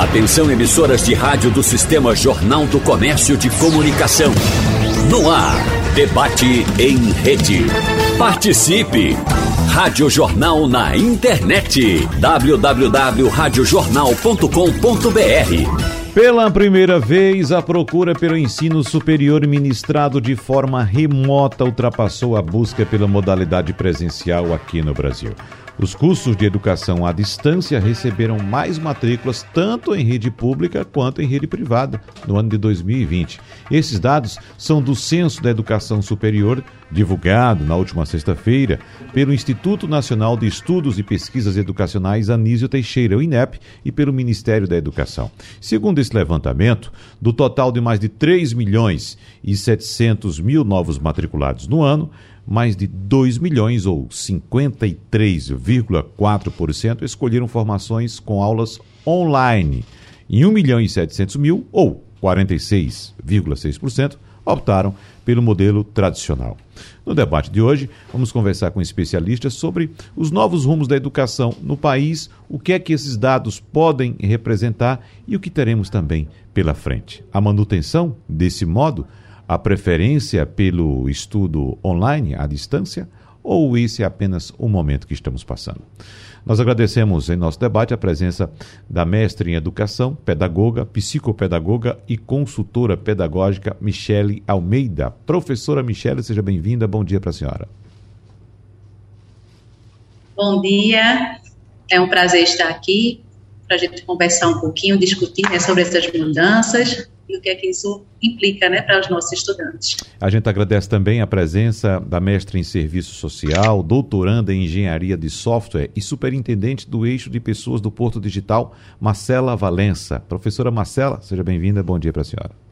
Atenção emissoras de rádio do Sistema Jornal do Comércio de Comunicação. No ar, debate em rede. Participe! Rádio Jornal na internet. www.radiojornal.com.br Pela primeira vez, a procura pelo ensino superior ministrado de forma remota ultrapassou a busca pela modalidade presencial aqui no Brasil. Os cursos de educação à distância receberam mais matrículas tanto em rede pública quanto em rede privada no ano de 2020. Esses dados são do Censo da Educação Superior, divulgado na última sexta-feira pelo Instituto Nacional de Estudos e Pesquisas Educacionais Anísio Teixeira, o INEP, e pelo Ministério da Educação. Segundo esse levantamento, do total de mais de 3 milhões e 700 mil novos matriculados no ano, mais de 2 milhões ou 53,4% escolheram formações com aulas online. E 1 milhão e 700 mil, ou 46,6%, optaram pelo modelo tradicional. No debate de hoje, vamos conversar com especialistas sobre os novos rumos da educação no país, o que é que esses dados podem representar e o que teremos também pela frente. A manutenção desse modo a preferência pelo estudo online, à distância, ou esse é apenas o momento que estamos passando? Nós agradecemos em nosso debate a presença da mestre em educação, pedagoga, psicopedagoga e consultora pedagógica Michele Almeida. Professora Michele, seja bem-vinda. Bom dia para a senhora. Bom dia. É um prazer estar aqui para a gente conversar um pouquinho, discutir né, sobre essas mudanças e o que é que isso implica né, para os nossos estudantes. A gente agradece também a presença da mestre em Serviço Social, doutoranda em Engenharia de Software e superintendente do Eixo de Pessoas do Porto Digital, Marcela Valença. Professora Marcela, seja bem-vinda, bom dia para a senhora.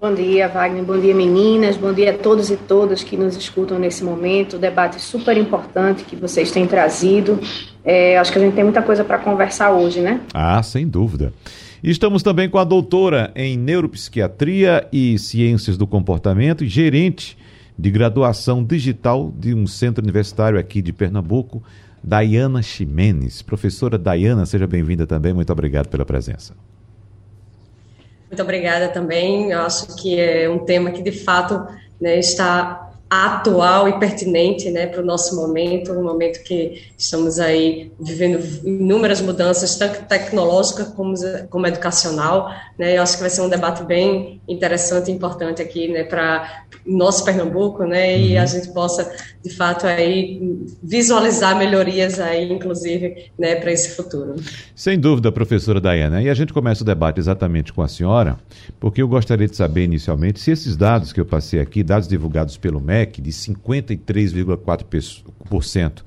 Bom dia, Wagner. Bom dia, meninas. Bom dia a todos e todas que nos escutam nesse momento. Debate super importante que vocês têm trazido. É, acho que a gente tem muita coisa para conversar hoje, né? Ah, sem dúvida. Estamos também com a doutora em Neuropsiquiatria e Ciências do Comportamento e gerente de graduação digital de um centro universitário aqui de Pernambuco, Dayana Ximenes. Professora Dayana, seja bem-vinda também. Muito obrigado pela presença. Muito obrigada também. Eu acho que é um tema que, de fato, né, está atual e pertinente né, para o nosso momento, um momento que estamos aí vivendo inúmeras mudanças, tanto tecnológicas como, como educacional. Né, eu acho que vai ser um debate bem interessante e importante aqui né, para nosso Pernambuco, né, e uhum. a gente possa, de fato, aí visualizar melhorias aí, inclusive, né, para esse futuro. Sem dúvida, professora Dayana. E a gente começa o debate exatamente com a senhora, porque eu gostaria de saber inicialmente se esses dados que eu passei aqui, dados divulgados pelo MEC, MEC de 53,4%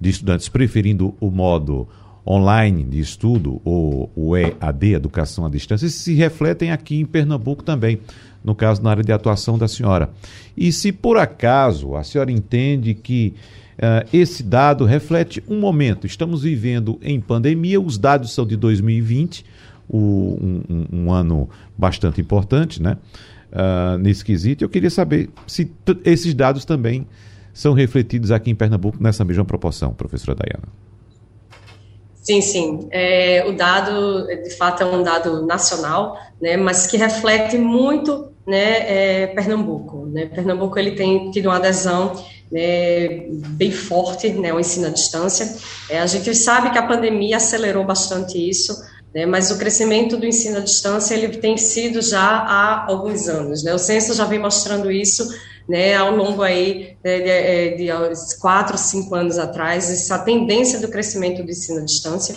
de estudantes preferindo o modo online de estudo, ou o EAD, Educação à Distância, se refletem aqui em Pernambuco também, no caso na área de atuação da senhora. E se por acaso a senhora entende que uh, esse dado reflete um momento, estamos vivendo em pandemia, os dados são de 2020, o, um, um, um ano bastante importante, né? Uh, nesse quesito. Eu queria saber se esses dados também são refletidos aqui em Pernambuco nessa mesma proporção, professora Dayana. Sim, sim. É, o dado, de fato, é um dado nacional, né, mas que reflete muito né, é, Pernambuco. Né? Pernambuco ele tem tido uma adesão né, bem forte né, ao ensino à distância. É, a gente sabe que a pandemia acelerou bastante isso, né, mas o crescimento do ensino à distância ele tem sido já há alguns anos. Né, o censo já vem mostrando isso né, ao longo aí né, de, de, de quatro, cinco anos atrás, essa tendência do crescimento do ensino à distância.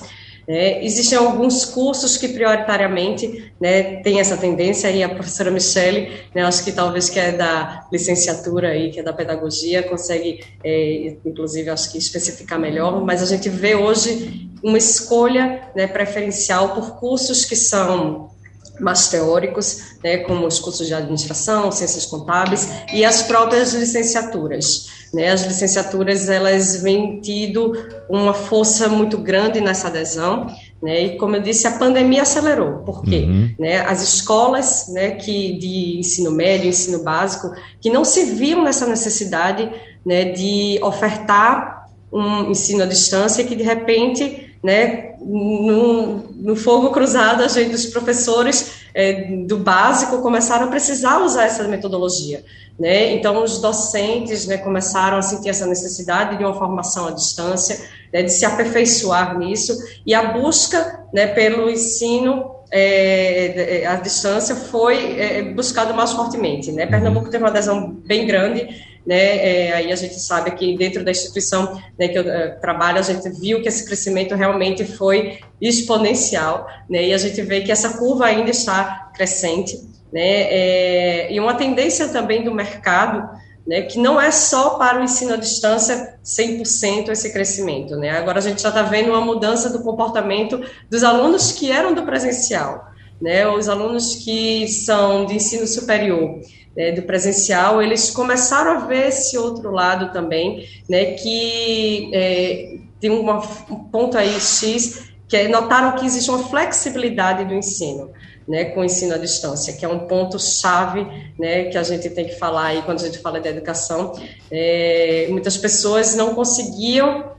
É, existem alguns cursos que prioritariamente né, têm essa tendência, e a professora Michele, né, acho que talvez que é da licenciatura, aí, que é da pedagogia, consegue, é, inclusive, acho que especificar melhor, mas a gente vê hoje uma escolha né, preferencial por cursos que são mais teóricos, né, como os cursos de administração, ciências contábeis e as próprias licenciaturas. Né, as licenciaturas elas vêm tido uma força muito grande nessa adesão, né, e como eu disse, a pandemia acelerou. Por quê? Uhum. Né, as escolas né, que de ensino médio, ensino básico, que não se viam nessa necessidade né, de ofertar um ensino à distância que de repente né, no, no fogo cruzado, a gente, os professores é, do básico começaram a precisar usar essa metodologia. Né? Então, os docentes né, começaram a sentir essa necessidade de uma formação à distância, né, de se aperfeiçoar nisso, e a busca né, pelo ensino é, à distância foi é, buscado mais fortemente. Né? Pernambuco teve uma adesão bem grande, né? É, aí a gente sabe que dentro da instituição né, que eu uh, trabalho, a gente viu que esse crescimento realmente foi exponencial, né? E a gente vê que essa curva ainda está crescente, né? É, e uma tendência também do mercado, né, que não é só para o ensino à distância 100% esse crescimento, né? Agora a gente já está vendo uma mudança do comportamento dos alunos que eram do presencial, né? Os alunos que são de ensino superior né, do presencial, eles começaram a ver esse outro lado também, né, que é, tem uma, um ponto aí X, que é, notaram que existe uma flexibilidade do ensino, né, com o ensino à distância, que é um ponto chave, né, que a gente tem que falar aí quando a gente fala de educação. É, muitas pessoas não conseguiam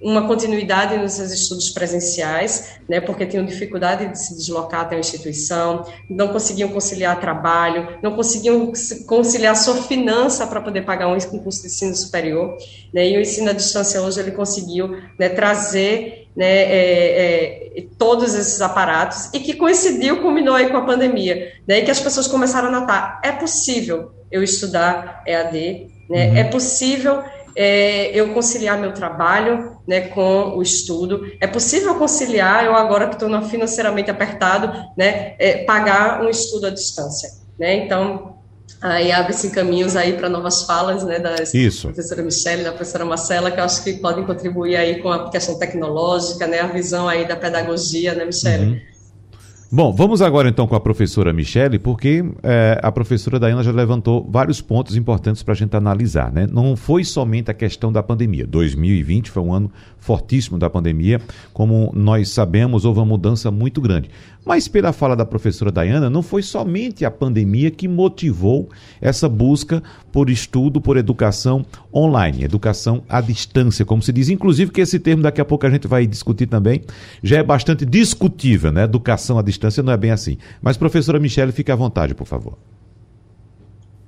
uma continuidade nos seus estudos presenciais, né, porque tinham dificuldade de se deslocar até a instituição, não conseguiam conciliar trabalho, não conseguiam conciliar sua finança para poder pagar um curso de ensino superior, né, e o ensino à distância hoje ele conseguiu né, trazer né, é, é, todos esses aparatos e que coincidiu, culminou aí com a pandemia, né, e que as pessoas começaram a notar, é possível eu estudar EAD, né, uhum. é possível é, eu conciliar meu trabalho né, com o estudo. É possível conciliar, eu agora que estou financeiramente apertado, né, é, pagar um estudo à distância. Né? Então, aí abre-se caminhos aí para novas falas né, da professora Michelle, da professora Marcela, que eu acho que podem contribuir aí com a questão tecnológica, né, a visão aí da pedagogia, né, Michelle? Uhum. Bom, vamos agora então com a professora Michele, porque é, a professora Dayana já levantou vários pontos importantes para a gente analisar. Né? Não foi somente a questão da pandemia. 2020 foi um ano fortíssimo da pandemia. Como nós sabemos, houve uma mudança muito grande. Mas, pela fala da professora Dayana, não foi somente a pandemia que motivou essa busca por estudo, por educação online, educação à distância, como se diz. Inclusive, que esse termo daqui a pouco a gente vai discutir também, já é bastante discutível, né? Educação à distância não é bem assim. Mas, professora Michele, fique à vontade, por favor.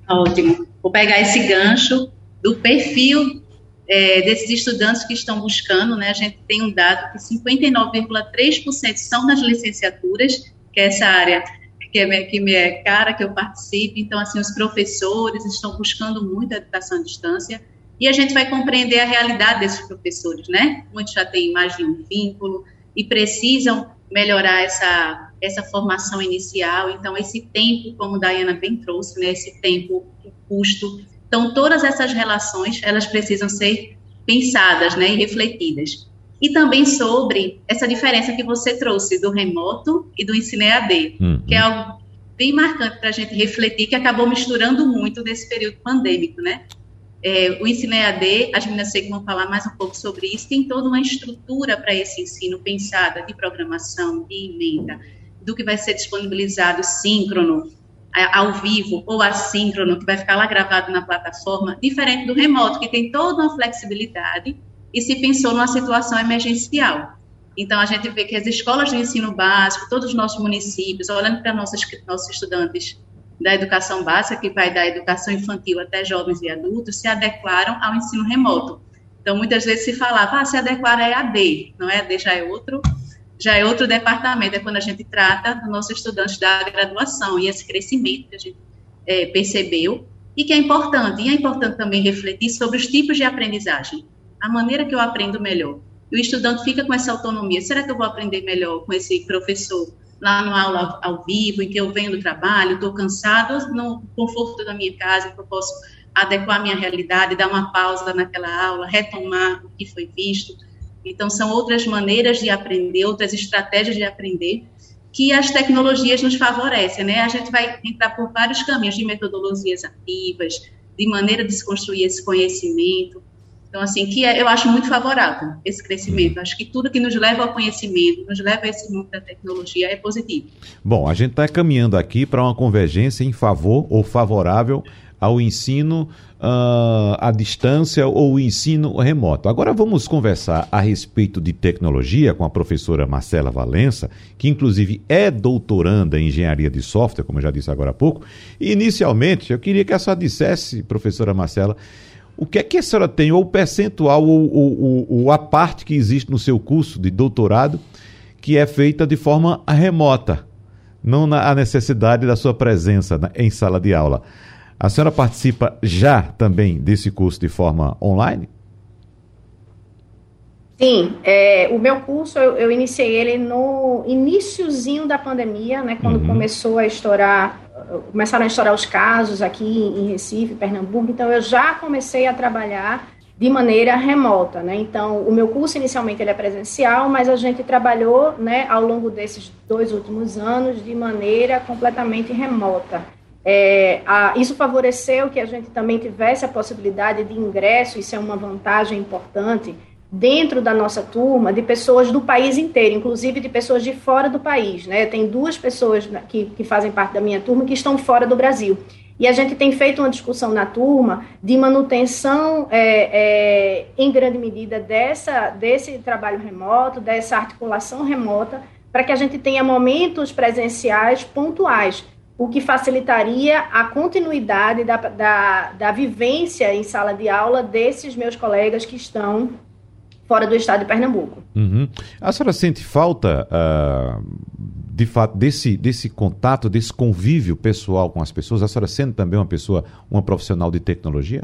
Ótimo. Vou pegar esse gancho do perfil é, desses estudantes que estão buscando, né, a gente tem um dado que 59,3% são nas licenciaturas, que é essa área que, é, que me é cara, que eu participo, então, assim, os professores estão buscando muito a educação à distância, e a gente vai compreender a realidade desses professores, né? Muitos já têm mais de um vínculo e precisam melhorar essa, essa formação inicial, então, esse tempo, como a Dayana bem trouxe, né, esse tempo, o custo, então, todas essas relações, elas precisam ser pensadas né, e refletidas. E também sobre essa diferença que você trouxe do remoto e do ensino EAD, uhum. que é algo bem marcante para a gente refletir, que acabou misturando muito nesse período pandêmico, né? É, o ensino EAD, as meninas sei que vão falar mais um pouco sobre isso, tem toda uma estrutura para esse ensino pensada de programação, de emenda, do que vai ser disponibilizado síncrono, ao vivo ou assíncrono, que vai ficar lá gravado na plataforma, diferente do remoto, que tem toda uma flexibilidade e se pensou numa situação emergencial. Então, a gente vê que as escolas de ensino básico, todos os nossos municípios, olhando para nossos, nossos estudantes da educação básica, que vai da educação infantil até jovens e adultos, se adequaram ao ensino remoto. Então, muitas vezes se falava, ah, se adequar é AD, não é AD, já é outro já é outro departamento, é quando a gente trata dos nossos estudantes da graduação e esse crescimento que a gente é, percebeu e que é importante. E é importante também refletir sobre os tipos de aprendizagem, a maneira que eu aprendo melhor. E o estudante fica com essa autonomia. Será que eu vou aprender melhor com esse professor lá no aula ao vivo, em que eu venho do trabalho, estou cansado, no conforto da minha casa, que eu posso adequar a minha realidade, dar uma pausa naquela aula, retomar o que foi visto então, são outras maneiras de aprender, outras estratégias de aprender, que as tecnologias nos favorecem, né? A gente vai entrar por vários caminhos de metodologias ativas, de maneira de se construir esse conhecimento. Então, assim, que é, eu acho muito favorável esse crescimento. Acho que tudo que nos leva ao conhecimento, nos leva a esse mundo da tecnologia é positivo. Bom, a gente está caminhando aqui para uma convergência em favor ou favorável ao ensino uh, à distância ou ensino remoto. Agora vamos conversar a respeito de tecnologia com a professora Marcela Valença, que inclusive é doutoranda em engenharia de software, como eu já disse agora há pouco. E inicialmente, eu queria que a senhora dissesse, professora Marcela, o que é que a senhora tem, ou o percentual, ou, ou, ou a parte que existe no seu curso de doutorado, que é feita de forma remota, não na necessidade da sua presença em sala de aula. A senhora participa já também desse curso de forma online? Sim, é, o meu curso eu, eu, iniciei ele no iníciozinho da pandemia, né, quando uhum. começou a estourar, começaram a estourar os casos aqui em Recife, Pernambuco. Então eu já comecei a trabalhar de maneira remota, né? Então o meu curso inicialmente ele é presencial, mas a gente trabalhou, né, ao longo desses dois últimos anos de maneira completamente remota. É, a, isso favoreceu que a gente também tivesse a possibilidade de ingresso, isso é uma vantagem importante, dentro da nossa turma, de pessoas do país inteiro, inclusive de pessoas de fora do país. Né? Tem duas pessoas que, que fazem parte da minha turma que estão fora do Brasil. E a gente tem feito uma discussão na turma de manutenção, é, é, em grande medida, dessa, desse trabalho remoto, dessa articulação remota, para que a gente tenha momentos presenciais pontuais o que facilitaria a continuidade da, da, da vivência em sala de aula desses meus colegas que estão fora do estado de Pernambuco. Uhum. A senhora sente falta, uh, de fato, desse, desse contato, desse convívio pessoal com as pessoas? A senhora sendo também uma pessoa, uma profissional de tecnologia?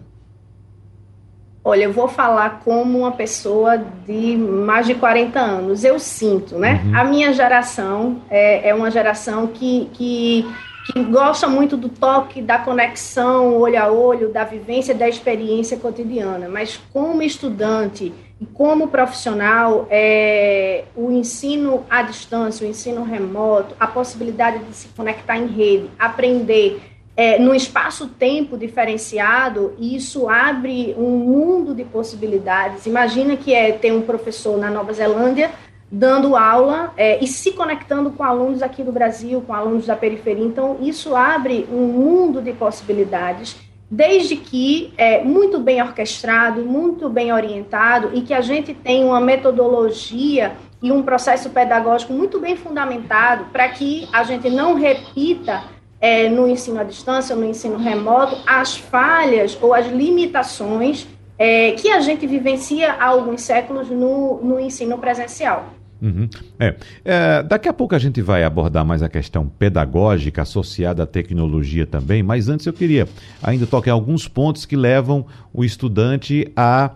Olha, eu vou falar como uma pessoa de mais de 40 anos. Eu sinto, né? Uhum. A minha geração é, é uma geração que, que que gosta muito do toque, da conexão olho a olho, da vivência, da experiência cotidiana. Mas como estudante e como profissional, é, o ensino à distância, o ensino remoto, a possibilidade de se conectar em rede, aprender é, num espaço-tempo diferenciado, isso abre um mundo de possibilidades. Imagina que é ter um professor na Nova Zelândia dando aula é, e se conectando com alunos aqui do Brasil, com alunos da periferia. Então, isso abre um mundo de possibilidades, desde que é muito bem orquestrado, muito bem orientado e que a gente tem uma metodologia e um processo pedagógico muito bem fundamentado para que a gente não repita é, no ensino à distância, no ensino remoto, as falhas ou as limitações é, que a gente vivencia há alguns séculos no, no ensino presencial. Uhum. É. é. daqui a pouco a gente vai abordar mais a questão pedagógica associada à tecnologia também, mas antes eu queria ainda tocar alguns pontos que levam o estudante a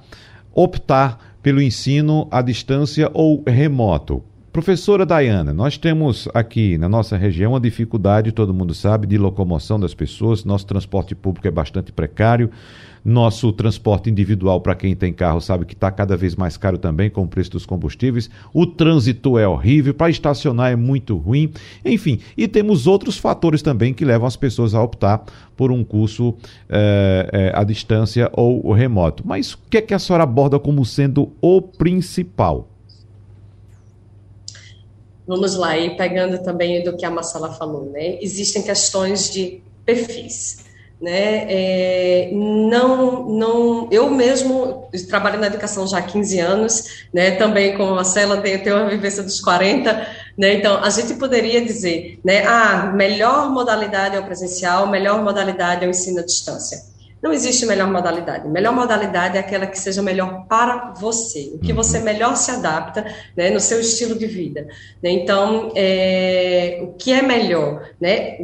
optar pelo ensino à distância ou remoto. Professora Dayana, nós temos aqui na nossa região uma dificuldade, todo mundo sabe, de locomoção das pessoas, nosso transporte público é bastante precário. Nosso transporte individual, para quem tem carro, sabe que está cada vez mais caro também com o preço dos combustíveis. O trânsito é horrível, para estacionar é muito ruim. Enfim, e temos outros fatores também que levam as pessoas a optar por um curso é, é, à distância ou remoto. Mas o que é que a senhora aborda como sendo o principal? Vamos lá, e pegando também do que a Marcela falou, né? Existem questões de perfis né? É, não, não, eu mesmo trabalho na educação já há 15 anos, né? Também como a Marcela tem, tem uma vivência dos 40, né? Então a gente poderia dizer, né? Ah, melhor modalidade é o presencial, melhor modalidade é o ensino à distância. Não existe melhor modalidade. Melhor modalidade é aquela que seja melhor para você, o que você uhum. melhor se adapta né, no seu estilo de vida. Né? Então, é, o que é melhor? Né?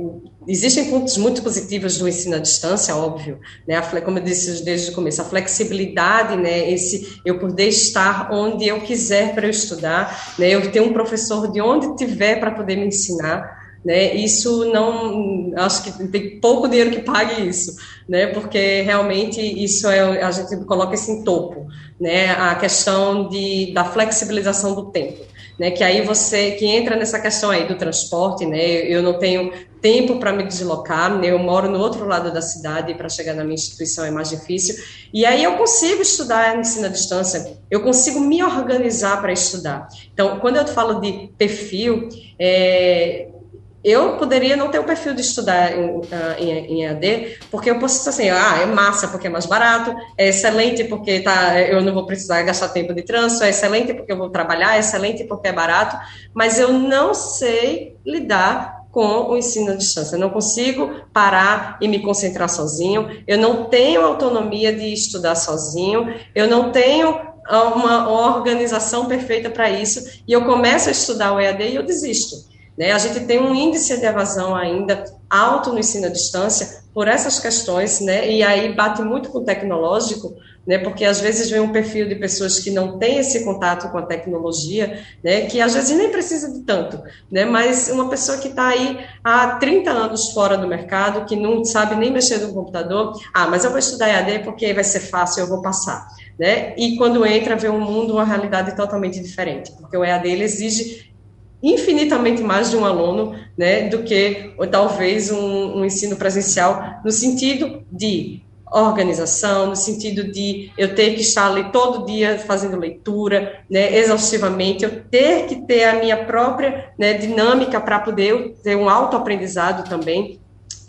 Existem pontos muito positivos do ensino à distância, óbvio, né? Como eu disse desde o começo, a flexibilidade, né? Esse eu poder estar onde eu quiser para eu estudar, né? Eu ter um professor de onde tiver para poder me ensinar, né? Isso não, acho que tem pouco dinheiro que pague isso, né? Porque realmente isso é a gente coloca isso em topo, né? A questão de da flexibilização do tempo. Né, que aí você que entra nessa questão aí do transporte, né, eu não tenho tempo para me deslocar, né, eu moro no outro lado da cidade para chegar na minha instituição é mais difícil, e aí eu consigo estudar ensino à distância, eu consigo me organizar para estudar. Então, quando eu falo de perfil, é, eu poderia não ter o perfil de estudar em, ah, em, em EAD, porque eu posso dizer assim, ah, é massa porque é mais barato, é excelente porque tá, eu não vou precisar gastar tempo de trânsito, é excelente porque eu vou trabalhar, é excelente porque é barato, mas eu não sei lidar com o ensino à distância. Eu não consigo parar e me concentrar sozinho, eu não tenho autonomia de estudar sozinho, eu não tenho uma organização perfeita para isso, e eu começo a estudar o EAD e eu desisto. Né? A gente tem um índice de evasão ainda alto no ensino à distância por essas questões, né? e aí bate muito com o tecnológico, né? porque às vezes vem um perfil de pessoas que não têm esse contato com a tecnologia, né? que às vezes nem precisa de tanto, né? mas uma pessoa que está aí há 30 anos fora do mercado, que não sabe nem mexer no computador, ah, mas eu vou estudar EAD porque vai ser fácil, eu vou passar. Né? E quando entra, vê um mundo, uma realidade totalmente diferente, porque o EAD ele exige infinitamente mais de um aluno, né, do que ou, talvez um, um ensino presencial, no sentido de organização, no sentido de eu ter que estar ali todo dia fazendo leitura, né, exaustivamente, eu ter que ter a minha própria né, dinâmica para poder ter um autoaprendizado também,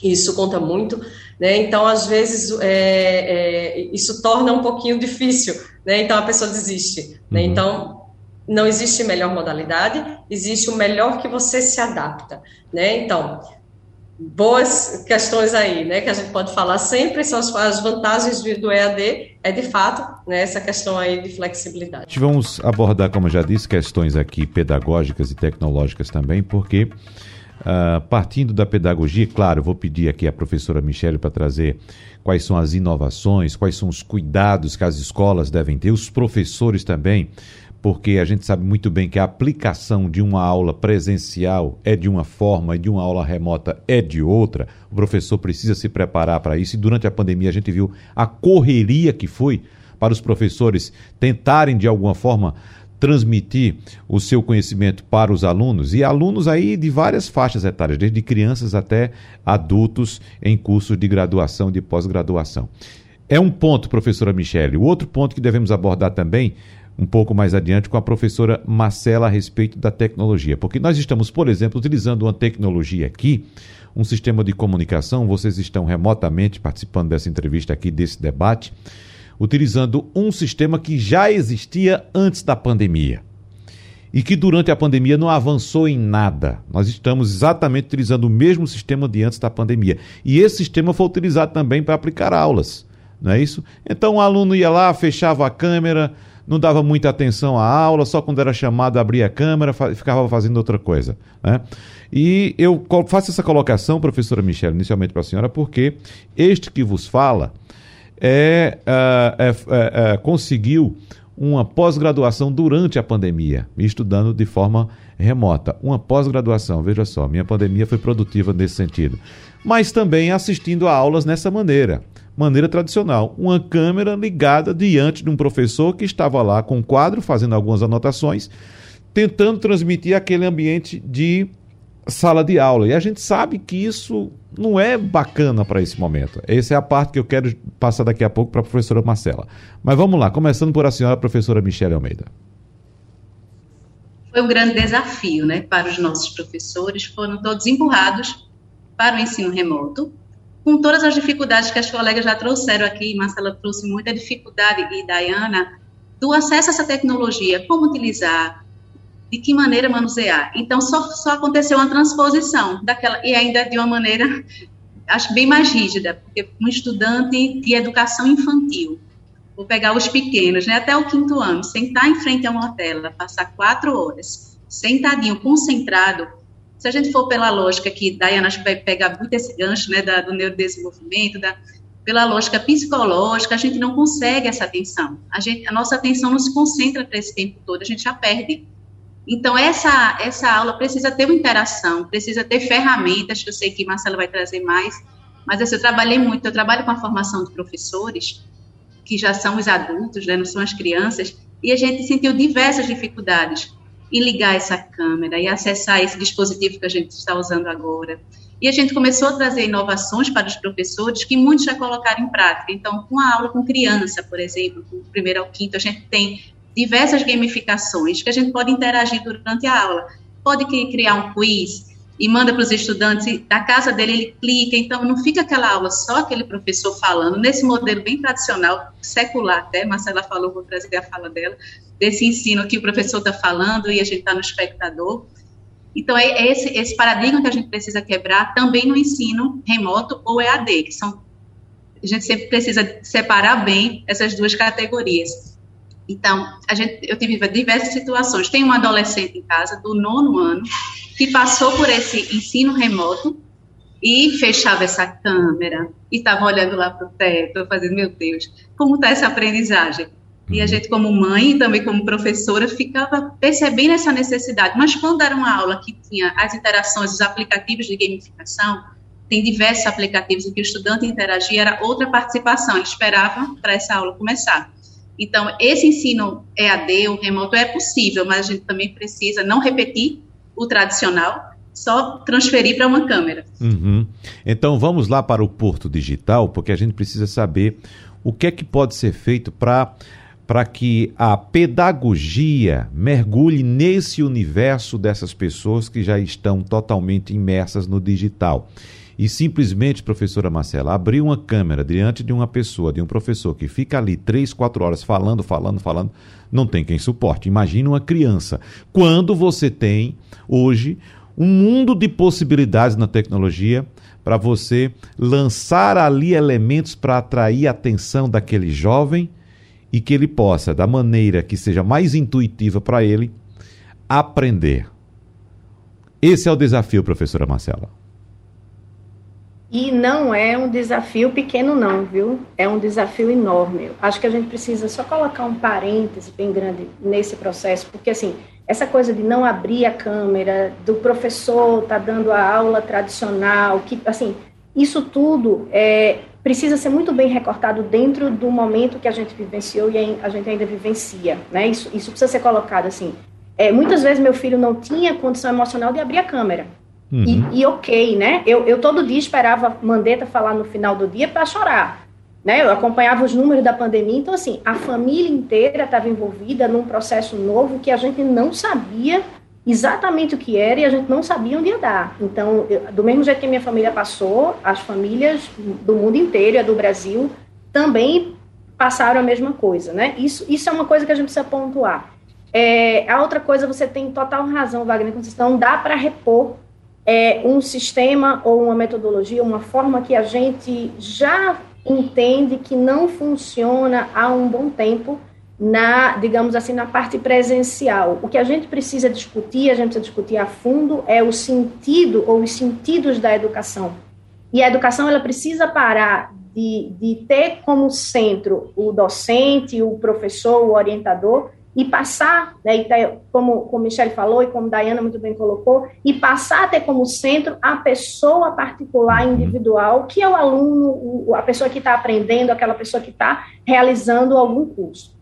isso conta muito, né, então às vezes é, é, isso torna um pouquinho difícil, né, então a pessoa desiste, né, uhum. então não existe melhor modalidade, existe o melhor que você se adapta, né? Então, boas questões aí, né, que a gente pode falar sempre são as, as vantagens do EAD, é de fato, né, essa questão aí de flexibilidade. Vamos abordar, como já disse, questões aqui pedagógicas e tecnológicas também, porque Uh, partindo da pedagogia, claro, vou pedir aqui à professora Michele para trazer quais são as inovações, quais são os cuidados que as escolas devem ter, os professores também, porque a gente sabe muito bem que a aplicação de uma aula presencial é de uma forma e de uma aula remota é de outra. O professor precisa se preparar para isso e durante a pandemia a gente viu a correria que foi para os professores tentarem de alguma forma transmitir o seu conhecimento para os alunos e alunos aí de várias faixas etárias, desde crianças até adultos em cursos de graduação e de pós-graduação. É um ponto, professora Michele. O outro ponto que devemos abordar também um pouco mais adiante com a professora Marcela a respeito da tecnologia. Porque nós estamos, por exemplo, utilizando uma tecnologia aqui, um sistema de comunicação, vocês estão remotamente participando dessa entrevista aqui, desse debate, utilizando um sistema que já existia antes da pandemia. E que durante a pandemia não avançou em nada. Nós estamos exatamente utilizando o mesmo sistema de antes da pandemia. E esse sistema foi utilizado também para aplicar aulas. Não é isso? Então o aluno ia lá, fechava a câmera, não dava muita atenção à aula, só quando era chamado abria a câmera, ficava fazendo outra coisa. Né? E eu faço essa colocação, professora Michelle, inicialmente para a senhora, porque este que vos fala é, é, é, é conseguiu uma pós-graduação durante a pandemia, estudando de forma remota. Uma pós-graduação, veja só, minha pandemia foi produtiva nesse sentido. Mas também assistindo a aulas nessa maneira maneira tradicional, uma câmera ligada diante de um professor que estava lá com um quadro, fazendo algumas anotações, tentando transmitir aquele ambiente de sala de aula. E a gente sabe que isso não é bacana para esse momento. Essa é a parte que eu quero passar daqui a pouco para a professora Marcela. Mas vamos lá, começando por a senhora, professora Michele Almeida. Foi um grande desafio né, para os nossos professores, foram todos empurrados para o ensino remoto, com todas as dificuldades que as colegas já trouxeram aqui, Marcela trouxe muita dificuldade, e Dayana, do acesso a essa tecnologia, como utilizar, de que maneira manusear. Então, só, só aconteceu uma transposição daquela, e ainda de uma maneira, acho bem mais rígida, porque um estudante de educação infantil, vou pegar os pequenos, né, até o quinto ano, sentar em frente a uma tela, passar quatro horas, sentadinho, concentrado, se a gente for pela lógica que que vai pegar muito esse gancho, né, da, do neurodesenvolvimento, da, pela lógica psicológica, a gente não consegue essa atenção. A, gente, a nossa atenção não se concentra para esse tempo todo, a gente já perde. Então, essa, essa aula precisa ter uma interação, precisa ter ferramentas, que eu sei que Marcela vai trazer mais, mas assim, eu trabalhei muito, eu trabalho com a formação de professores, que já são os adultos, né, não são as crianças, e a gente sentiu diversas dificuldades e ligar essa câmera e acessar esse dispositivo que a gente está usando agora. E a gente começou a trazer inovações para os professores que muitos já colocaram em prática. Então, com a aula com criança, por exemplo, do primeiro ao quinto, a gente tem diversas gamificações que a gente pode interagir durante a aula. Pode criar um quiz, e manda para os estudantes, da casa dele ele clica, então não fica aquela aula só aquele professor falando, nesse modelo bem tradicional, secular até, Marcela falou, vou trazer a fala dela, desse ensino que o professor está falando e a gente está no espectador. Então, é, é esse, esse paradigma que a gente precisa quebrar também no ensino remoto ou EAD, que são, a gente sempre precisa separar bem essas duas categorias. Então, a gente, eu tive diversas situações. Tem um adolescente em casa do nono ano que passou por esse ensino remoto e fechava essa câmera e estava olhando lá para o teto, fazendo, meu Deus, como está essa aprendizagem? E a uhum. gente, como mãe e também como professora, ficava percebendo essa necessidade. Mas quando era uma aula que tinha as interações, os aplicativos de gamificação, tem diversos aplicativos em que o estudante interagia, era outra participação, ele esperava para essa aula começar. Então, esse ensino EAD, o remoto, é possível, mas a gente também precisa não repetir o tradicional, só transferir para uma câmera. Uhum. Então, vamos lá para o Porto Digital, porque a gente precisa saber o que é que pode ser feito para para que a pedagogia mergulhe nesse universo dessas pessoas que já estão totalmente imersas no digital e simplesmente, professora Marcela, abrir uma câmera diante de uma pessoa, de um professor que fica ali três, quatro horas falando, falando, falando, não tem quem suporte. Imagine uma criança. Quando você tem, hoje, um mundo de possibilidades na tecnologia para você lançar ali elementos para atrair a atenção daquele jovem e que ele possa, da maneira que seja mais intuitiva para ele, aprender. Esse é o desafio, professora Marcela. E não é um desafio pequeno, não, viu? É um desafio enorme. Acho que a gente precisa só colocar um parêntese bem grande nesse processo, porque, assim, essa coisa de não abrir a câmera, do professor tá dando a aula tradicional, que, assim, isso tudo é, precisa ser muito bem recortado dentro do momento que a gente vivenciou e a gente ainda vivencia, né? Isso, isso precisa ser colocado, assim. É, muitas vezes meu filho não tinha condição emocional de abrir a câmera. Uhum. E, e, ok, né? Eu, eu todo dia esperava Mandetta falar no final do dia para chorar. Né? Eu acompanhava os números da pandemia, então, assim, a família inteira estava envolvida num processo novo que a gente não sabia exatamente o que era e a gente não sabia onde ia dar. Então, eu, do mesmo jeito que a minha família passou, as famílias do mundo inteiro e do Brasil também passaram a mesma coisa, né? Isso, isso é uma coisa que a gente precisa pontuar. É, a outra coisa, você tem total razão, Wagner, quando não dá para repor é, um sistema ou uma metodologia, uma forma que a gente já entende que não funciona há um bom tempo na, digamos assim, na parte presencial. O que a gente precisa discutir, a gente precisa discutir a fundo, é o sentido ou os sentidos da educação. E a educação ela precisa parar de, de ter como centro o docente, o professor, o orientador, e passar, né, como, como Michele falou e como Dayana muito bem colocou, e passar a ter como centro a pessoa particular, uhum. individual, que é o aluno, a pessoa que está aprendendo, aquela pessoa que está realizando algum curso.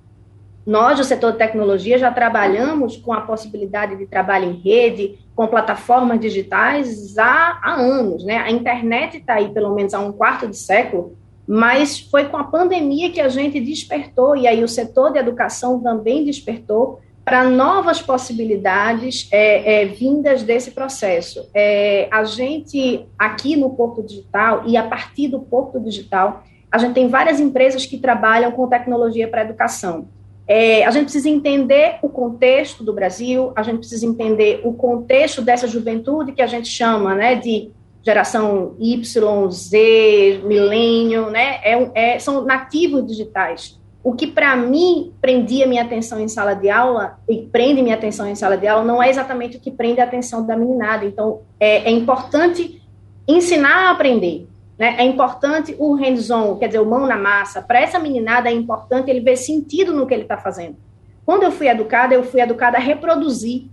Nós, do setor de tecnologia, já trabalhamos com a possibilidade de trabalho em rede, com plataformas digitais há, há anos. Né? A internet está aí pelo menos há um quarto de século, mas foi com a pandemia que a gente despertou, e aí o setor de educação também despertou para novas possibilidades é, é, vindas desse processo. É, a gente, aqui no Porto Digital, e a partir do Porto Digital, a gente tem várias empresas que trabalham com tecnologia para a educação. É, a gente precisa entender o contexto do Brasil, a gente precisa entender o contexto dessa juventude que a gente chama né, de geração Y, Z, milênio, né? É, é, são nativos digitais. O que para mim prendia minha atenção em sala de aula e prende minha atenção em sala de aula não é exatamente o que prende a atenção da meninada. Então é, é importante ensinar a aprender. Né? É importante o hands-on, quer dizer, o mão na massa. Para essa meninada é importante ele ver sentido no que ele está fazendo. Quando eu fui educada, eu fui educada a reproduzir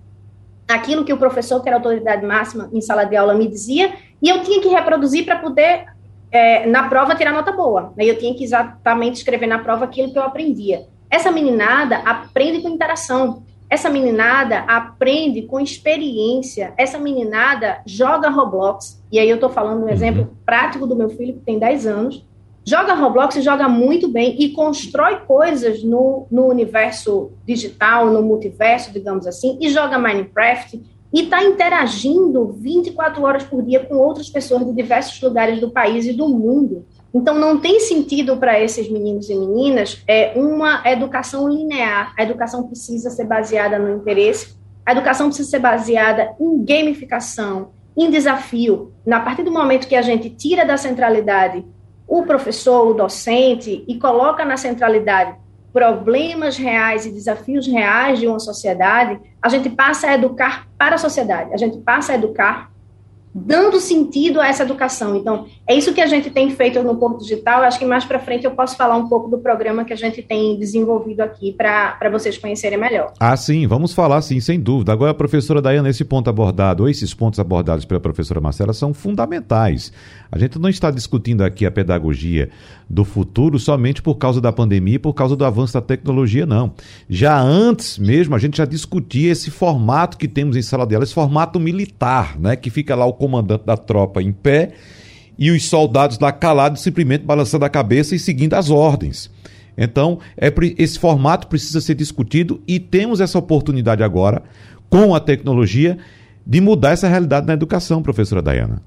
aquilo que o professor, que era autoridade máxima em sala de aula, me dizia, e eu tinha que reproduzir para poder, é, na prova, tirar nota boa. Né? Eu tinha que exatamente escrever na prova aquilo que eu aprendia. Essa meninada aprende com interação. Essa meninada aprende com experiência. Essa meninada joga Roblox. E aí eu estou falando um uhum. exemplo prático do meu filho, que tem 10 anos joga Roblox joga muito bem e constrói coisas no, no universo digital, no multiverso, digamos assim, e joga Minecraft e está interagindo 24 horas por dia com outras pessoas de diversos lugares do país e do mundo. Então, não tem sentido para esses meninos e meninas é, uma educação linear. A educação precisa ser baseada no interesse, a educação precisa ser baseada em gamificação, em desafio. Na partir do momento que a gente tira da centralidade o professor, o docente, e coloca na centralidade problemas reais e desafios reais de uma sociedade, a gente passa a educar para a sociedade, a gente passa a educar dando sentido a essa educação. Então, é isso que a gente tem feito no Porto Digital. Eu acho que mais para frente eu posso falar um pouco do programa que a gente tem desenvolvido aqui para vocês conhecerem melhor. Ah, sim, vamos falar sim, sem dúvida. Agora, professora Dayana, esse ponto abordado, ou esses pontos abordados pela professora Marcela são fundamentais. A gente não está discutindo aqui a pedagogia do futuro somente por causa da pandemia por causa do avanço da tecnologia, não. Já antes mesmo, a gente já discutia esse formato que temos em sala de aula, esse formato militar, né? Que fica lá o comandante da tropa em pé e os soldados lá calados, simplesmente balançando a cabeça e seguindo as ordens. Então, é, esse formato precisa ser discutido e temos essa oportunidade agora, com a tecnologia, de mudar essa realidade na educação, professora Dayana.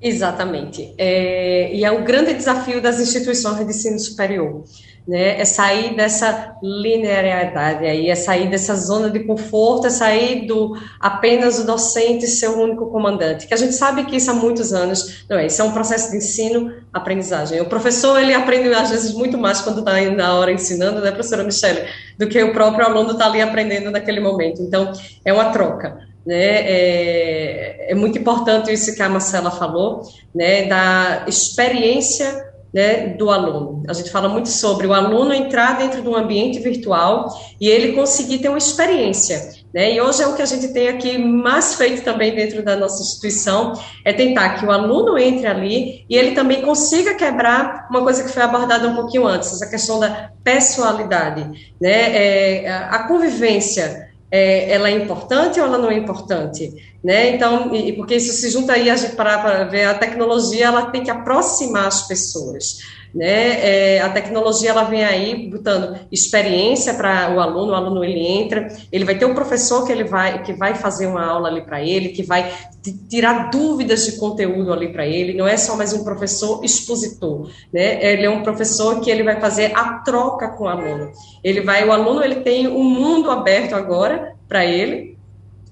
Exatamente. É, e é o grande desafio das instituições de ensino superior né? É sair dessa linearidade aí, é sair dessa zona de conforto, é sair do apenas o docente ser o único comandante. Que a gente sabe que isso há muitos anos, não é? Isso é um processo de ensino, aprendizagem. O professor ele aprende às vezes muito mais quando está na hora ensinando, né, professora Michelle, do que o próprio aluno está ali aprendendo naquele momento. Então é uma troca. Né, é, é muito importante isso que a Marcela falou, né, da experiência né, do aluno. A gente fala muito sobre o aluno entrar dentro de um ambiente virtual e ele conseguir ter uma experiência. Né? E hoje é o que a gente tem aqui mais feito também dentro da nossa instituição, é tentar que o aluno entre ali e ele também consiga quebrar uma coisa que foi abordada um pouquinho antes, essa questão da pessoalidade, né? É, a convivência é, ela é importante ou ela não é importante? Né? Então, e, porque isso se junta aí, para ver, a tecnologia ela tem que aproximar as pessoas. Né? É, a tecnologia ela vem aí botando experiência para o aluno, o aluno ele entra, ele vai ter um professor que ele vai que vai fazer uma aula ali para ele, que vai tirar dúvidas de conteúdo ali para ele, não é só mais um professor expositor, né? Ele é um professor que ele vai fazer a troca com o aluno. Ele vai, o aluno ele tem um mundo aberto agora para ele,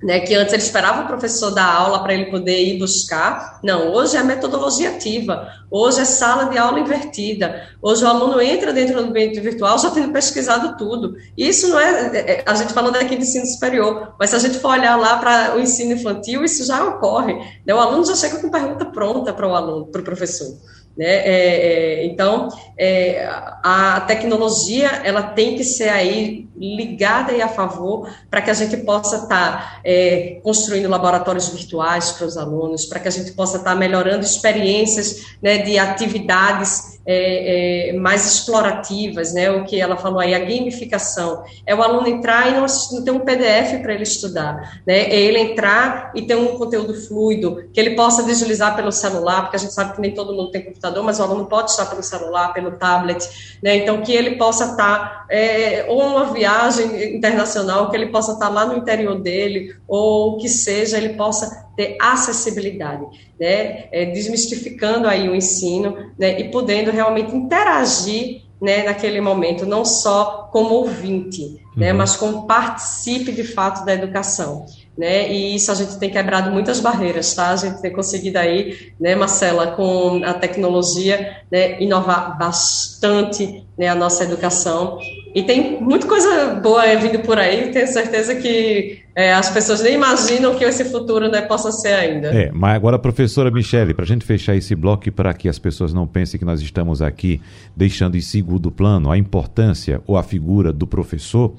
né, que antes ele esperava o professor dar aula para ele poder ir buscar. Não, hoje é metodologia ativa, hoje é sala de aula invertida, hoje o aluno entra dentro do ambiente virtual já tendo pesquisado tudo. Isso não é, é, é, a gente falando aqui de ensino superior, mas se a gente for olhar lá para o ensino infantil, isso já ocorre. Né, o aluno já chega com pergunta pronta para o aluno, para o professor. Né? É, é, então, é, a tecnologia ela tem que ser aí ligada e a favor para que a gente possa estar tá, é, construindo laboratórios virtuais para os alunos, para que a gente possa estar tá melhorando experiências né, de atividades é, é, mais explorativas, né? O que ela falou aí, a gamificação. É o aluno entrar e não, não ter um PDF para ele estudar, né? É ele entrar e ter um conteúdo fluido, que ele possa visualizar pelo celular, porque a gente sabe que nem todo mundo tem computador, mas o aluno pode estar pelo celular, pelo tablet, né? Então, que ele possa estar, é, ou uma viagem internacional, que ele possa estar lá no interior dele, ou que seja, ele possa ter acessibilidade, né, é, desmistificando aí o ensino, né, e podendo realmente interagir, né, naquele momento, não só como ouvinte, né, uhum. né, mas como participe de fato da educação. Né, e isso a gente tem quebrado muitas barreiras, tá? A gente tem conseguido aí, né, Marcela, com a tecnologia, né, inovar bastante né, a nossa educação. E tem muita coisa boa vindo por aí, tenho certeza que é, as pessoas nem imaginam que esse futuro né, possa ser ainda. É, mas agora, professora Michele, para a gente fechar esse bloco para que as pessoas não pensem que nós estamos aqui deixando em segundo plano a importância ou a figura do professor,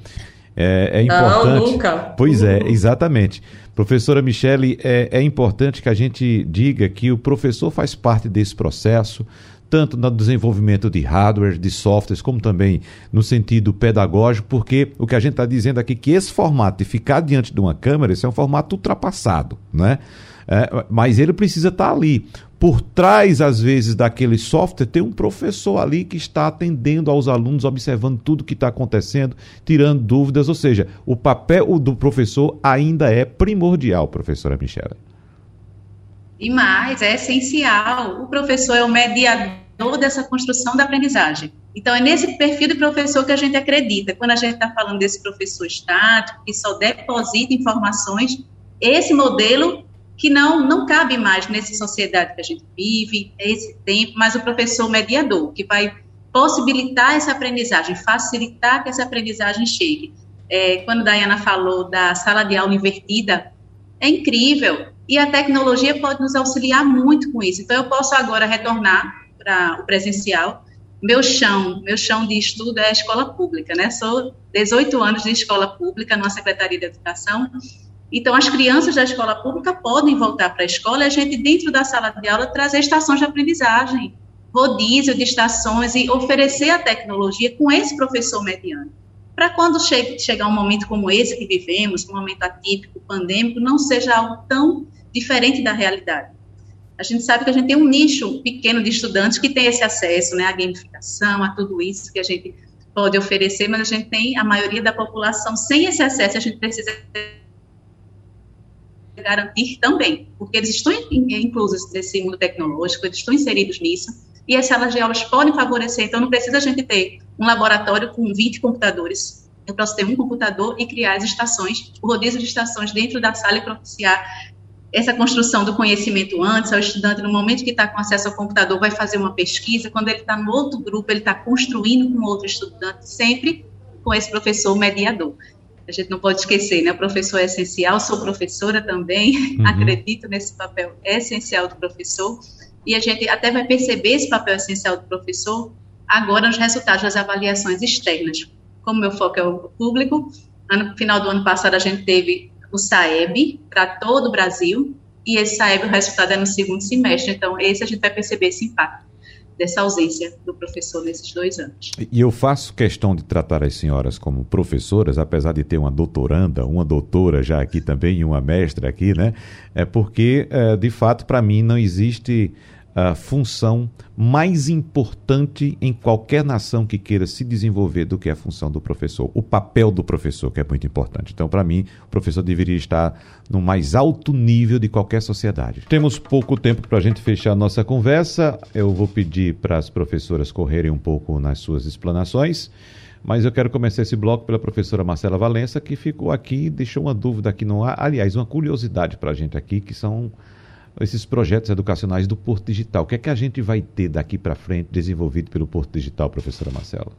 é, é importante. Não, nunca. Pois é, exatamente. Professora Michele, é, é importante que a gente diga que o professor faz parte desse processo, tanto no desenvolvimento de hardware, de softwares, como também no sentido pedagógico, porque o que a gente está dizendo aqui é que esse formato de ficar diante de uma câmera, esse é um formato ultrapassado, né? É, mas ele precisa estar tá ali por trás, às vezes, daquele software, tem um professor ali que está atendendo aos alunos, observando tudo que está acontecendo, tirando dúvidas. Ou seja, o papel do professor ainda é primordial, professora Michela. E mais, é essencial. O professor é o mediador dessa construção da aprendizagem. Então, é nesse perfil de professor que a gente acredita. Quando a gente está falando desse professor estático, que só deposita informações, esse modelo que não, não cabe mais nessa sociedade que a gente vive, esse tempo, mas o professor mediador, que vai possibilitar essa aprendizagem, facilitar que essa aprendizagem chegue. É, quando a Dayana falou da sala de aula invertida, é incrível, e a tecnologia pode nos auxiliar muito com isso. Então, eu posso agora retornar para o presencial, meu chão, meu chão de estudo é a escola pública, né? Sou 18 anos de escola pública numa Secretaria de Educação então, as crianças da escola pública podem voltar para a escola e a gente, dentro da sala de aula, trazer estações de aprendizagem, rodízio de estações e oferecer a tecnologia com esse professor mediano. Para quando che chegar um momento como esse que vivemos, um momento atípico, pandêmico, não seja algo tão diferente da realidade. A gente sabe que a gente tem um nicho pequeno de estudantes que tem esse acesso, né, à gamificação, a tudo isso que a gente pode oferecer, mas a gente tem a maioria da população sem esse acesso, a gente precisa garantir também, porque eles estão inclusos nesse mundo tecnológico, eles estão inseridos nisso, e as salas de aulas podem favorecer, então não precisa a gente ter um laboratório com 20 computadores, eu posso ter um computador e criar as estações, o rodízio de estações dentro da sala e propiciar essa construção do conhecimento antes, o estudante, no momento que está com acesso ao computador, vai fazer uma pesquisa, quando ele está no outro grupo, ele está construindo com outro estudante, sempre com esse professor mediador a gente não pode esquecer, né? O professor é essencial, sou professora também, uhum. acredito nesse papel essencial do professor, e a gente até vai perceber esse papel essencial do professor agora nos resultados das avaliações externas. Como meu foco é o público, no final do ano passado a gente teve o SAEB para todo o Brasil, e esse SAEB, o resultado é no segundo semestre, então esse a gente vai perceber esse impacto dessa ausência do professor nesses dois anos. E eu faço questão de tratar as senhoras como professoras, apesar de ter uma doutoranda, uma doutora já aqui também e uma mestra aqui, né? É porque, é, de fato, para mim não existe a função mais importante em qualquer nação que queira se desenvolver do que a função do professor, o papel do professor, que é muito importante. Então, para mim, o professor deveria estar no mais alto nível de qualquer sociedade. Temos pouco tempo para a gente fechar a nossa conversa. Eu vou pedir para as professoras correrem um pouco nas suas explanações. Mas eu quero começar esse bloco pela professora Marcela Valença, que ficou aqui, deixou uma dúvida aqui no ar, aliás, uma curiosidade para a gente aqui, que são esses projetos educacionais do Porto Digital. O que é que a gente vai ter daqui para frente desenvolvido pelo Porto Digital, professora Marcela?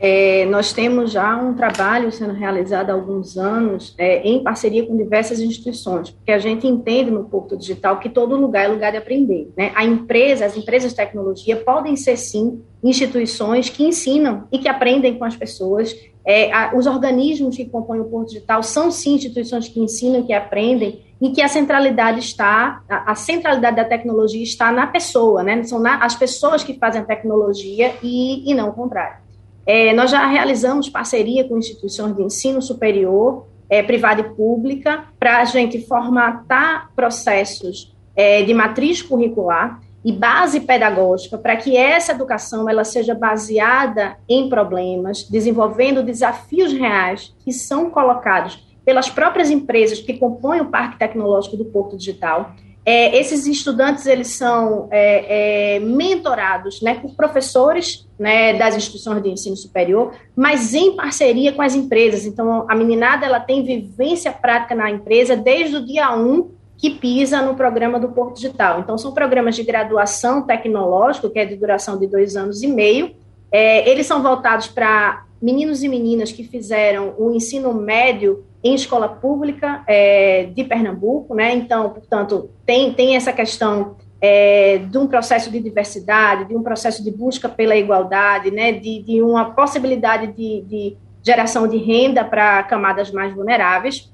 É, nós temos já um trabalho sendo realizado há alguns anos é, em parceria com diversas instituições, porque a gente entende no Porto Digital que todo lugar é lugar de aprender. Né? A empresa, as empresas de tecnologia podem ser sim instituições que ensinam e que aprendem com as pessoas. É, a, os organismos que compõem o Porto Digital são sim instituições que ensinam, que aprendem e que a centralidade está, a, a centralidade da tecnologia está na pessoa, né? São na, as pessoas que fazem a tecnologia e, e não o contrário. É, nós já realizamos parceria com instituições de ensino superior, é, privada e pública, para a gente formatar processos é, de matriz curricular e base pedagógica para que essa educação ela seja baseada em problemas, desenvolvendo desafios reais que são colocados pelas próprias empresas que compõem o Parque Tecnológico do Porto Digital. É, esses estudantes eles são é, é, mentorados né, por professores né, das instituições de ensino superior, mas em parceria com as empresas. Então, a meninada ela tem vivência prática na empresa desde o dia 1 que pisa no programa do Porto Digital. Então, são programas de graduação tecnológico, que é de duração de dois anos e meio. É, eles são voltados para meninos e meninas que fizeram o ensino médio em escola pública é, de Pernambuco, né? Então, portanto, tem, tem essa questão é, de um processo de diversidade, de um processo de busca pela igualdade, né? De, de uma possibilidade de, de geração de renda para camadas mais vulneráveis.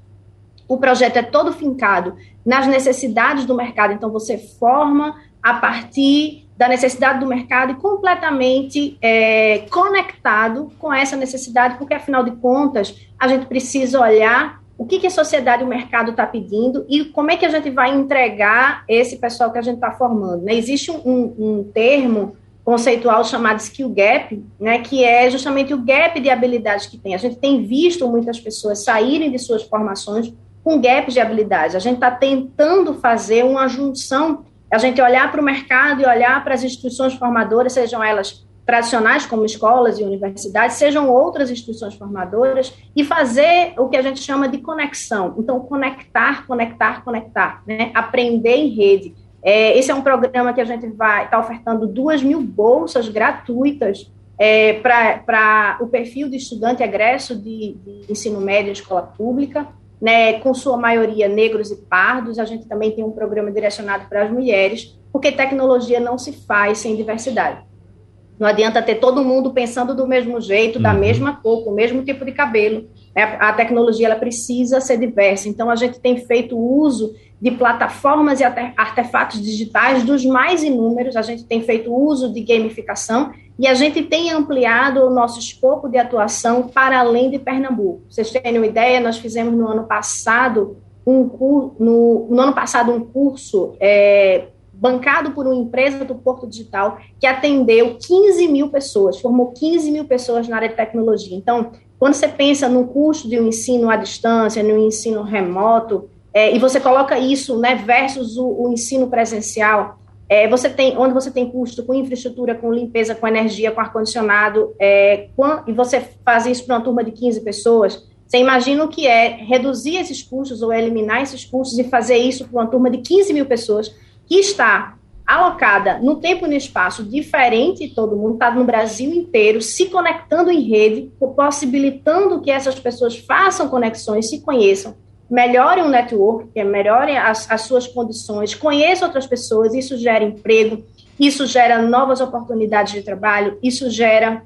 O projeto é todo fincado nas necessidades do mercado, então você forma a partir da necessidade do mercado e completamente é, conectado com essa necessidade, porque afinal de contas a gente precisa olhar o que, que a sociedade e o mercado está pedindo e como é que a gente vai entregar esse pessoal que a gente está formando. Né? Existe um, um, termo conceitual chamado skill gap, né, que é justamente o gap de habilidades que tem. A gente tem visto muitas pessoas saírem de suas formações com gaps de habilidades. A gente está tentando fazer uma junção, a gente olhar para o mercado e olhar para as instituições formadoras, sejam elas tradicionais, como escolas e universidades, sejam outras instituições formadoras, e fazer o que a gente chama de conexão. Então, conectar, conectar, conectar, né? aprender em rede. É, esse é um programa que a gente vai estar tá ofertando duas mil bolsas gratuitas é, para o perfil de estudante egresso de, de ensino médio e escola pública, né, com sua maioria negros e pardos. A gente também tem um programa direcionado para as mulheres, porque tecnologia não se faz sem diversidade. Não adianta ter todo mundo pensando do mesmo jeito, da uhum. mesma cor, com o mesmo tipo de cabelo. Né? A tecnologia ela precisa ser diversa. Então, a gente tem feito uso de plataformas e artefatos digitais dos mais inúmeros. A gente tem feito uso de gamificação e a gente tem ampliado o nosso escopo de atuação para além de Pernambuco. Vocês terem uma ideia, nós fizemos no ano passado um, no, no ano passado um curso é, bancado por uma empresa do Porto Digital, que atendeu 15 mil pessoas, formou 15 mil pessoas na área de tecnologia. Então, quando você pensa no custo de um ensino à distância, no ensino remoto, é, e você coloca isso né, versus o, o ensino presencial, é, você tem, onde você tem custo com infraestrutura, com limpeza, com energia, com ar-condicionado, é, e você faz isso para uma turma de 15 pessoas, você imagina o que é reduzir esses custos ou eliminar esses custos e fazer isso para uma turma de 15 mil pessoas que está alocada no tempo e no espaço diferente todo mundo, está no Brasil inteiro, se conectando em rede, possibilitando que essas pessoas façam conexões, se conheçam, melhorem o network, melhorem as, as suas condições, conheçam outras pessoas, isso gera emprego, isso gera novas oportunidades de trabalho, isso gera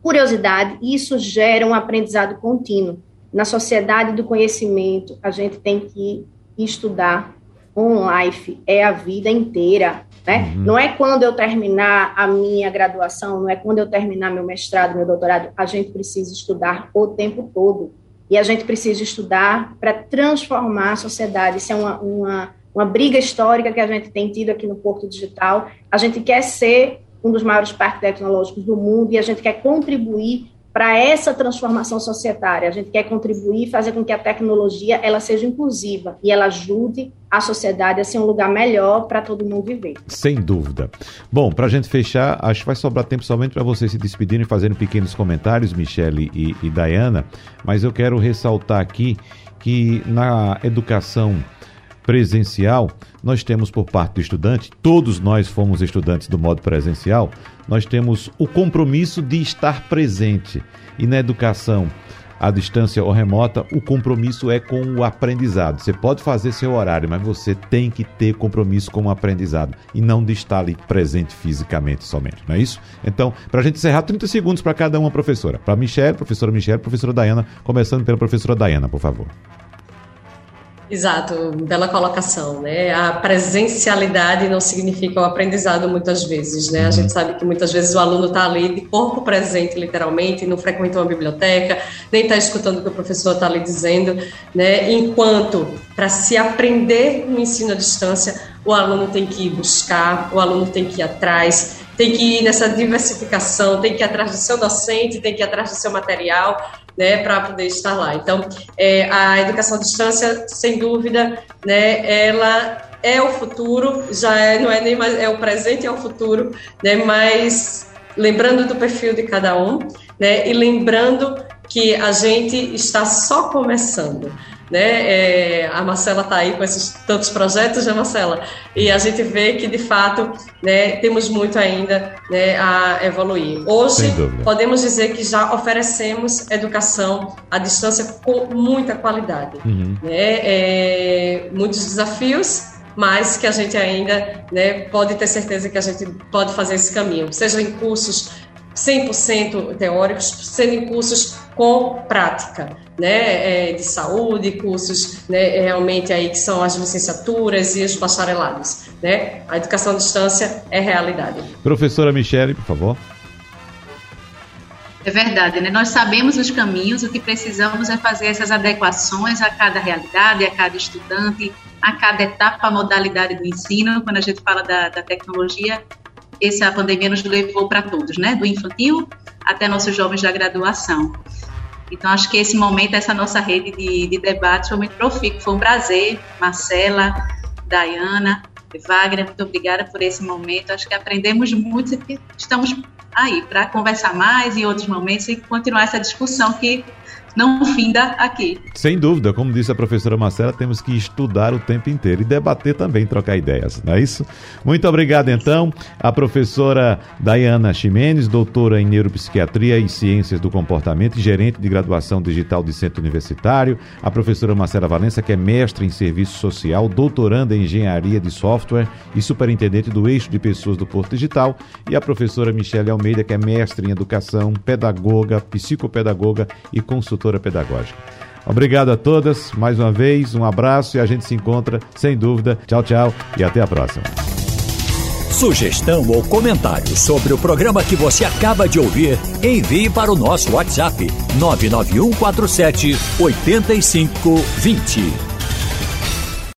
curiosidade, isso gera um aprendizado contínuo. Na sociedade do conhecimento, a gente tem que estudar on life é a vida inteira, né? Uhum. Não é quando eu terminar a minha graduação, não é quando eu terminar meu mestrado, meu doutorado, a gente precisa estudar o tempo todo. E a gente precisa estudar para transformar a sociedade. Isso é uma, uma, uma briga histórica que a gente tem tido aqui no Porto Digital. A gente quer ser um dos maiores parques tecnológicos do mundo e a gente quer contribuir para essa transformação societária. A gente quer contribuir, fazer com que a tecnologia ela seja inclusiva e ela ajude a sociedade a ser um lugar melhor para todo mundo viver. Sem dúvida. Bom, para a gente fechar, acho que vai sobrar tempo somente para vocês se despedirem e fazerem pequenos comentários, Michele e, e Dayana, mas eu quero ressaltar aqui que na educação presencial, nós temos por parte do estudante, todos nós fomos estudantes do modo presencial, nós temos o compromisso de estar presente. E na educação à distância ou remota, o compromisso é com o aprendizado. Você pode fazer seu horário, mas você tem que ter compromisso com o aprendizado e não de estar ali presente fisicamente somente, não é isso? Então, para a gente encerrar, 30 segundos para cada uma professora. Para Michelle, professora Michelle, professora Dayana, começando pela professora Dayana, por favor. Exato, bela colocação, né? A presencialidade não significa o aprendizado muitas vezes, né? A gente sabe que muitas vezes o aluno está ali de corpo presente, literalmente, não frequenta uma biblioteca, nem está escutando o que o professor está ali dizendo, né? Enquanto para se aprender no ensino à distância, o aluno tem que ir buscar, o aluno tem que ir atrás, tem que ir nessa diversificação, tem que ir atrás do seu docente, tem que ir atrás do seu material, né, para poder estar lá. Então, é, a educação à distância, sem dúvida, né, ela é o futuro, já é, não é nem mais, é o presente e é o futuro, né, mas lembrando do perfil de cada um, né, e lembrando que a gente está só começando né? É, a Marcela está aí com esses tantos projetos, né, Marcela? E a gente vê que, de fato, né, temos muito ainda né, a evoluir. Hoje, podemos dizer que já oferecemos educação à distância com muita qualidade. Uhum. Né? É, muitos desafios, mas que a gente ainda né, pode ter certeza que a gente pode fazer esse caminho, seja em cursos 100% teóricos, sendo cursos com prática, né, é, de saúde, cursos né, realmente aí que são as licenciaturas e os bacharelados, né? A educação à distância é realidade. Professora Michele, por favor. É verdade, né? Nós sabemos os caminhos, o que precisamos é fazer essas adequações a cada realidade, a cada estudante, a cada etapa, a modalidade do ensino. Quando a gente fala da, da tecnologia, essa pandemia nos levou para todos, né? Do infantil até nossos jovens da graduação. Então, acho que esse momento, essa nossa rede de, de debate foi muito profícuo. Foi um prazer, Marcela, Dayana, Wagner, muito obrigada por esse momento. Acho que aprendemos muito e estamos aí para conversar mais em outros momentos e continuar essa discussão que não finda aqui. Sem dúvida, como disse a professora Marcela, temos que estudar o tempo inteiro e debater também, trocar ideias, não é isso? Muito obrigado, então, a professora Dayana Ximenes, doutora em Neuropsiquiatria e Ciências do Comportamento e gerente de graduação digital de Centro Universitário, a professora Marcela Valença, que é mestre em Serviço Social, doutoranda em Engenharia de Software e superintendente do Eixo de Pessoas do Porto Digital, e a professora Michele Almeida, que é mestre em Educação, pedagoga, psicopedagoga e consultora consultora pedagógica. Obrigado a todas, mais uma vez, um abraço e a gente se encontra, sem dúvida. Tchau, tchau e até a próxima. Sugestão ou comentário sobre o programa que você acaba de ouvir, envie para o nosso WhatsApp 99147 8520.